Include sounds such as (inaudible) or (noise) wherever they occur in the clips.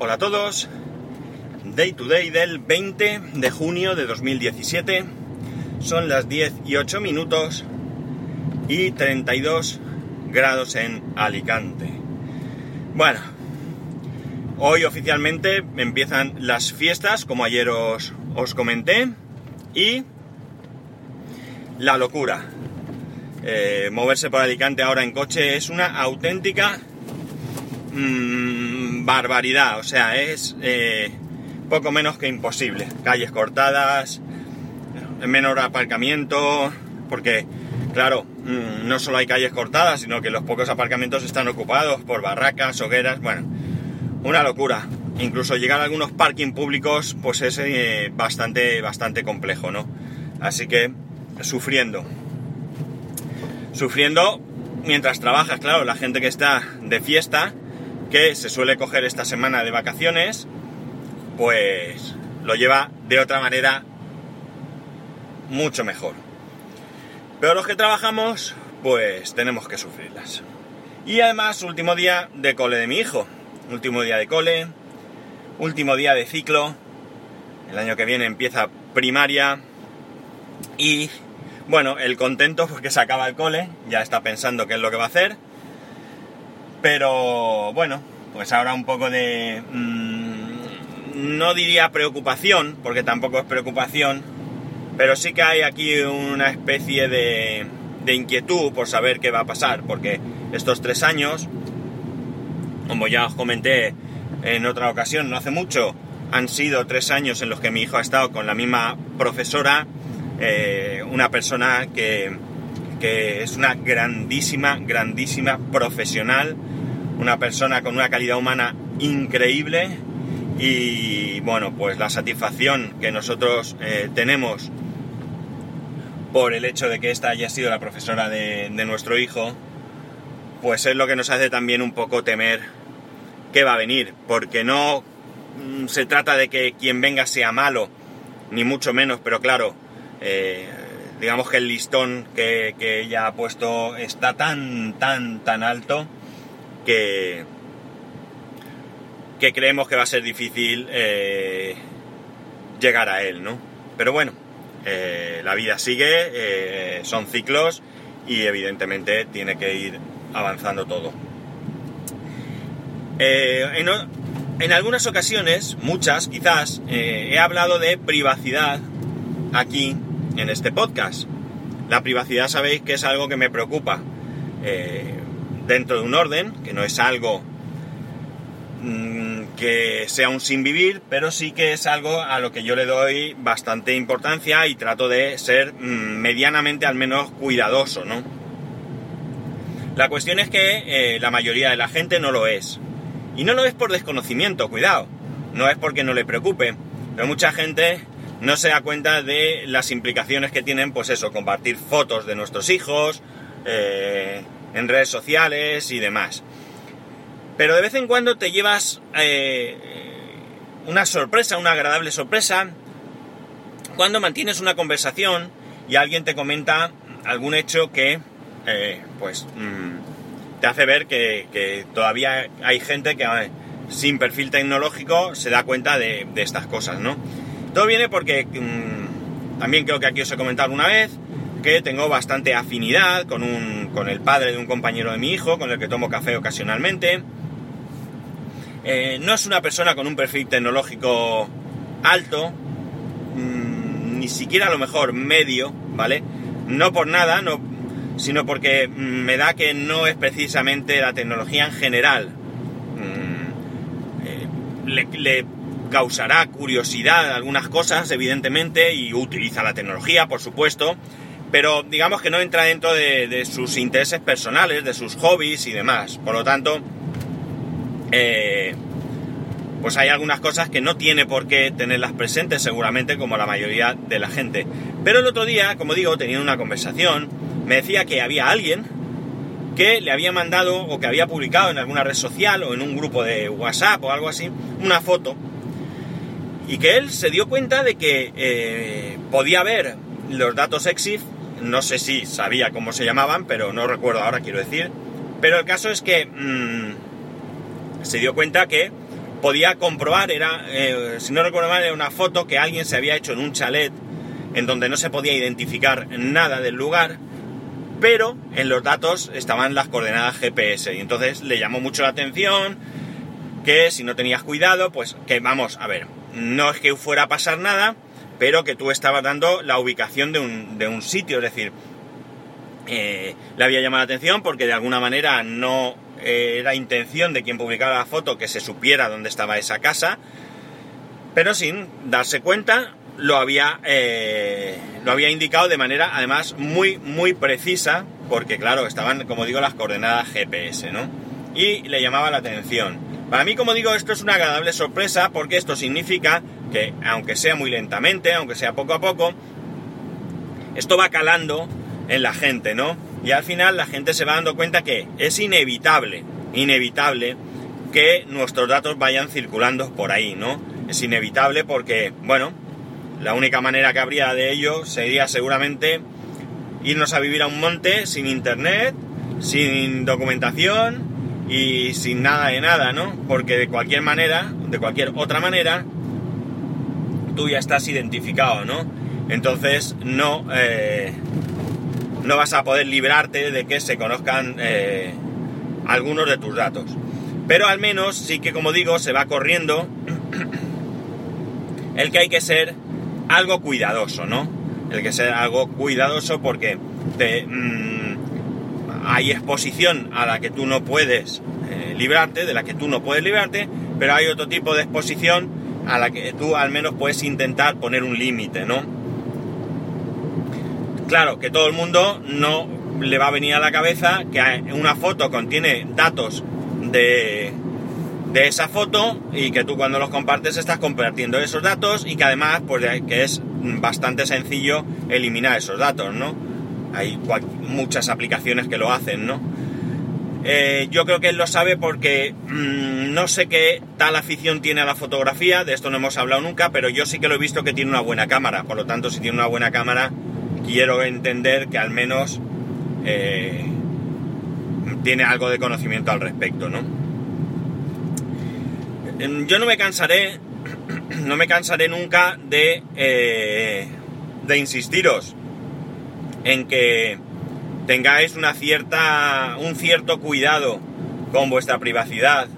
Hola a todos. Day to day del 20 de junio de 2017. Son las 10 y 8 minutos y 32 grados en Alicante. Bueno, hoy oficialmente empiezan las fiestas, como ayer os, os comenté, y la locura. Eh, moverse por Alicante ahora en coche es una auténtica mmm, barbaridad, o sea, es eh, poco menos que imposible. Calles cortadas, menor aparcamiento, porque, claro, mmm, no solo hay calles cortadas, sino que los pocos aparcamientos están ocupados por barracas, hogueras, bueno, una locura. Incluso llegar a algunos parking públicos, pues es eh, bastante, bastante complejo, ¿no? Así que, sufriendo sufriendo mientras trabajas, claro, la gente que está de fiesta, que se suele coger esta semana de vacaciones, pues lo lleva de otra manera mucho mejor. Pero los que trabajamos, pues tenemos que sufrirlas. Y además, último día de cole de mi hijo, último día de cole, último día de ciclo, el año que viene empieza primaria y bueno, el contento porque se acaba el cole, ya está pensando qué es lo que va a hacer. Pero bueno, pues ahora un poco de... Mmm, no diría preocupación, porque tampoco es preocupación, pero sí que hay aquí una especie de, de inquietud por saber qué va a pasar, porque estos tres años, como ya os comenté en otra ocasión, no hace mucho, han sido tres años en los que mi hijo ha estado con la misma profesora eh, una persona que, que es una grandísima, grandísima profesional, una persona con una calidad humana increíble y bueno, pues la satisfacción que nosotros eh, tenemos por el hecho de que esta haya sido la profesora de, nuestro hijo, pues es lo que nos hace también un poco temer que va a venir, porque no mm, se trata de que quien venga sea malo, ni mucho menos, pero claro, eh, digamos que el listón que, que, ella ha puesto está tan, tan, tan alto que, que creemos que va a ser difícil eh, llegar a él, ¿no? Pero bueno, eh, la vida sigue, eh, son ciclos y evidentemente tiene que ir avanzando todo. En, en, algunas ocasiones, muchas quizás, he hablado de privacidad aquí en este podcast. La privacidad sabéis que es algo que me preocupa eh, dentro de un orden, que no es algo mmm, que sea un sin vivir, pero sí que es algo a lo que yo le doy bastante importancia y trato de ser mmm, medianamente al menos cuidadoso, ¿no? La cuestión es que eh, la mayoría de la gente no lo es. Y no lo es por desconocimiento, cuidado. No es porque no le preocupe. Pero mucha gente no se da cuenta de las implicaciones que tienen, pues eso, compartir fotos de nuestros hijos eh, en redes sociales y demás. Pero de vez en cuando te llevas eh, una sorpresa, una agradable sorpresa, cuando mantienes una conversación y alguien te comenta algún hecho que, eh, pues, mmm, te hace ver que, que, todavía hay gente que sin perfil tecnológico se da cuenta de, de estas cosas, ¿no? Todo viene porque mmm, también creo que aquí os he comentado una vez que tengo bastante afinidad con, un, con el padre de un compañero de mi hijo, con el que tomo café ocasionalmente. Eh, no es una persona con un perfil tecnológico alto, mmm, ni siquiera a lo mejor medio, ¿vale? No por nada, no, sino porque me da que no es precisamente la tecnología en general. Eh, causará curiosidad algunas cosas, evidentemente, y utiliza la tecnología, por supuesto, pero digamos que no entra dentro de, sus intereses personales, de sus hobbies y demás. Por lo tanto, eh, pues hay algunas cosas que no tiene por qué tenerlas presentes, seguramente, como la mayoría de la gente. Pero el otro día, como digo, teniendo una conversación, me decía que había alguien que le había mandado o que había publicado en alguna red social o en un grupo de WhatsApp o algo así, una foto y que él se dio cuenta de que eh, podía ver los datos EXIF, no sé si sabía cómo se llamaban, pero no recuerdo ahora, quiero decir, pero el caso es que mmm, se dio cuenta que podía comprobar, era, eh, si no recuerdo mal, era una foto que alguien se había hecho en un chalet en donde no se podía identificar nada del lugar, pero en los datos estaban las coordenadas GPS y entonces le llamó mucho la atención que si no tenías cuidado, pues que vamos, a ver, no es que fuera a pasar nada, pero que tú estabas dando la ubicación de un, de un sitio, es decir, eh, le había llamado la atención porque de alguna manera no eh, era intención de quien publicara la foto que se supiera dónde estaba esa casa, pero sin darse cuenta lo había, eh, lo había indicado de manera además muy, muy precisa, porque claro, estaban, como digo, las coordenadas GPS, ¿no? Y le llamaba la atención. Para mí, como digo, esto es una agradable sorpresa porque esto significa que, aunque sea muy lentamente, aunque sea poco a poco, esto va calando en la gente, ¿no? Y al final la gente se va dando cuenta que es inevitable, inevitable que nuestros datos vayan circulando por ahí, ¿no? Es inevitable porque, bueno, la única manera que habría de ello sería seguramente irnos a vivir a un monte sin internet, sin documentación y sin nada de nada, ¿no? Porque de cualquier manera, de cualquier otra manera, tú ya estás identificado, ¿no? Entonces no, eh, no vas a poder librarte de que se conozcan eh, algunos de tus datos. Pero al menos sí que, como digo, se va corriendo (clears throat) el que hay que ser algo cuidadoso, ¿no? El que sea algo cuidadoso porque te, mm, hay exposición a la que tú no puedes eh, librarte, de la que tú no puedes librarte, pero hay otro tipo de exposición a la que tú al menos puedes intentar poner un límite, ¿no? Claro, que todo el mundo no le va a venir a la cabeza que una foto contiene datos de, de esa foto y que tú cuando los compartes estás compartiendo esos datos y que además pues que es bastante sencillo eliminar esos datos, ¿no? Hay muchas aplicaciones que lo hacen, ¿no? Eh, yo creo que él lo sabe porque mmm, no sé qué tal afición tiene a la fotografía, de esto no hemos hablado nunca, pero yo sí que lo he visto que tiene una buena cámara, por lo tanto si tiene una buena cámara quiero entender que al menos eh, tiene algo de conocimiento al respecto, ¿no? Em, yo no me cansaré, (clears throat) no me cansaré nunca de, eh, de insistiros en que tengáis una cierta, un cierto cuidado con vuestra privacidad,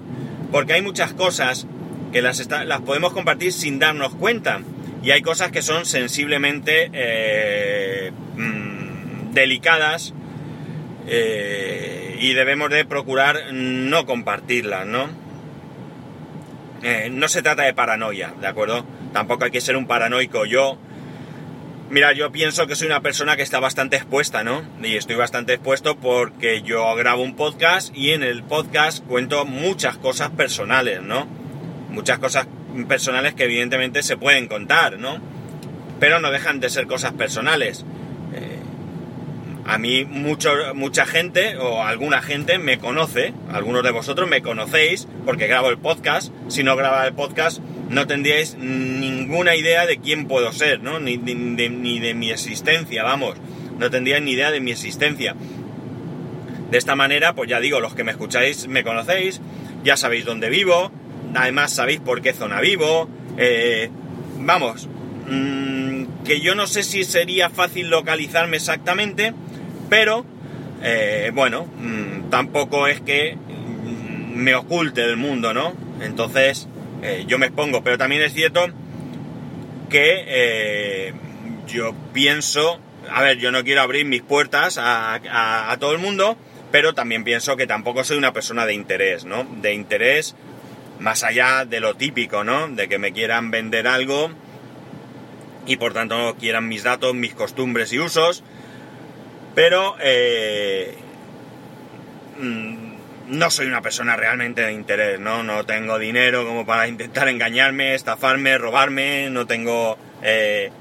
porque hay muchas cosas que las, las podemos compartir sin darnos cuenta, y hay cosas que son sensiblemente eh, mm, delicadas eh, y debemos de procurar no compartirlas, ¿no? Eh, no se trata de paranoia, ¿de acuerdo? Tampoco hay que ser un paranoico. Yo, mira, yo pienso que soy una persona que está bastante expuesta, ¿no? Y estoy bastante expuesto porque yo grabo un podcast y en el podcast cuento muchas cosas personales, ¿no? Muchas cosas personales que evidentemente se pueden contar, ¿no? Pero no dejan de ser cosas personales. A mí mucho, mucha gente o alguna gente me conoce, algunos de vosotros me conocéis porque grabo el podcast. Si no grababa el podcast no tendríais ninguna idea de quién puedo ser, ¿no? Ni, de, mi existencia, vamos. No tendríais ni idea de mi existencia. De esta manera, pues ya digo, los que me escucháis me conocéis, ya sabéis dónde vivo, además sabéis por qué zona vivo. Eh, vamos, mmm, que yo no sé si sería fácil localizarme exactamente, pero, eh, bueno, mmm, tampoco es que mm, me oculte del mundo, ¿no? Entonces, eh, yo me expongo, pero también es cierto que eh, yo pienso, a ver, yo no quiero abrir mis puertas a, todo el mundo, pero también pienso que tampoco soy una persona de interés, ¿no? De interés más allá de lo típico, ¿no? De que me quieran vender algo y por tanto quieran mis datos, mis costumbres y usos, pero eh, mm, no soy una persona realmente de interés, ¿no? No tengo dinero como para intentar engañarme, estafarme, robarme, no tengo eh,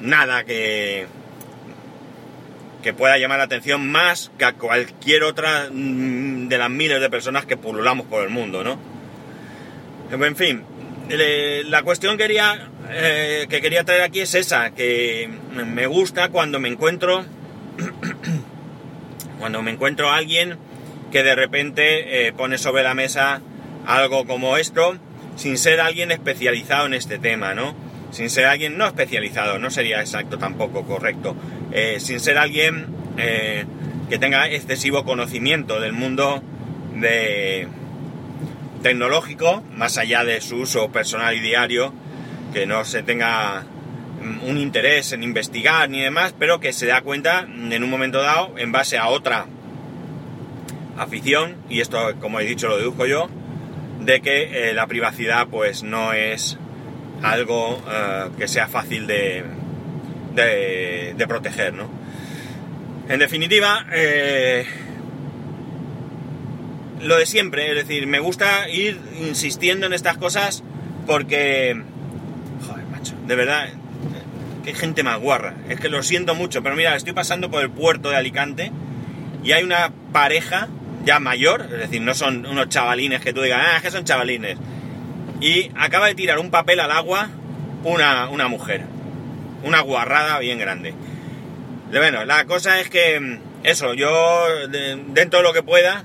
nada que, que pueda llamar la atención más que a cualquier otra mm, de las miles de personas que pululamos por el mundo, ¿no? En fin, la cuestión quería, eh, que quería traer aquí es esa, que me gusta cuando me encuentro (clears throat) cuando me encuentro a alguien que de repente eh, pone sobre la mesa algo como esto sin ser alguien especializado en este tema, ¿no? Sin ser alguien no especializado, no sería exacto tampoco correcto, eh, sin ser alguien eh, que tenga excesivo conocimiento del mundo tecnológico, más allá de su uso personal y diario, que no se tenga mm, un interés en investigar ni demás, pero que se da cuenta en un momento dado, en base a otra afición, y esto como he dicho lo deduzco yo, de que eh, la privacidad pues no es algo eh, que sea fácil de, de, proteger, ¿no? En definitiva, eh, lo de siempre, es decir, me gusta ir insistiendo en estas cosas porque, joder, macho, de verdad, qué gente más guarra, es que lo siento mucho, pero mira, estoy pasando por el puerto de Alicante y hay una pareja ya mayor, es decir, no son unos chavalines que tú digas, ah, que son chavalines. Y acaba de tirar un papel al agua una, una mujer. Una guarrada bien grande. Bueno, la cosa es que eso, yo dentro de lo que pueda,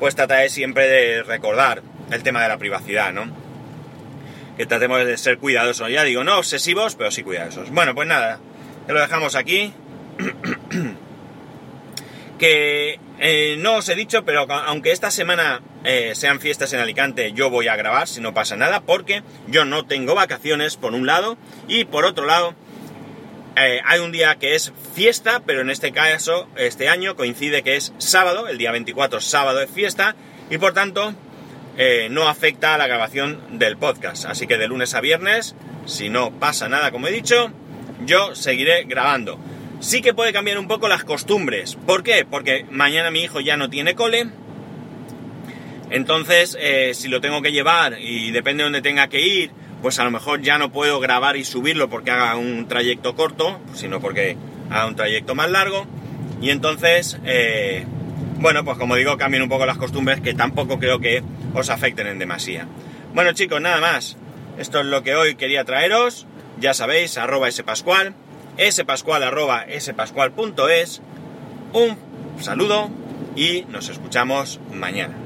pues trataré siempre de recordar el tema de la privacidad, ¿no? Que tratemos de ser cuidadosos. Ya digo, no obsesivos, pero sí cuidadosos. Bueno, pues nada, lo dejamos aquí. (clears throat) que eh, no os he dicho, pero aunque esta semana eh, sean fiestas en Alicante, yo voy a grabar si no pasa nada, porque yo no tengo vacaciones, por un lado, y por otro lado, eh, hay un día que es fiesta, pero en este caso, este año coincide que es sábado, el día 24 sábado es fiesta, y por tanto no afecta a la grabación del podcast. Así que de lunes a viernes, si no pasa nada como he dicho, yo seguiré grabando. Sí que puede cambiar un poco las costumbres. ¿Por qué? Porque mañana mi hijo ya no tiene cole. Entonces, eh, si lo tengo que llevar y depende de dónde tenga que ir, pues a lo mejor ya no puedo grabar y subirlo porque haga un trayecto corto, sino porque haga un trayecto más largo. Y entonces, eh, bueno, pues como digo, cambian un poco las costumbres que tampoco creo que os afecten en demasía. Bueno chicos, nada más. Esto es lo que hoy quería traeros. Ya sabéis, arroba ese pascual spascual.es. Un saludo y nos escuchamos mañana.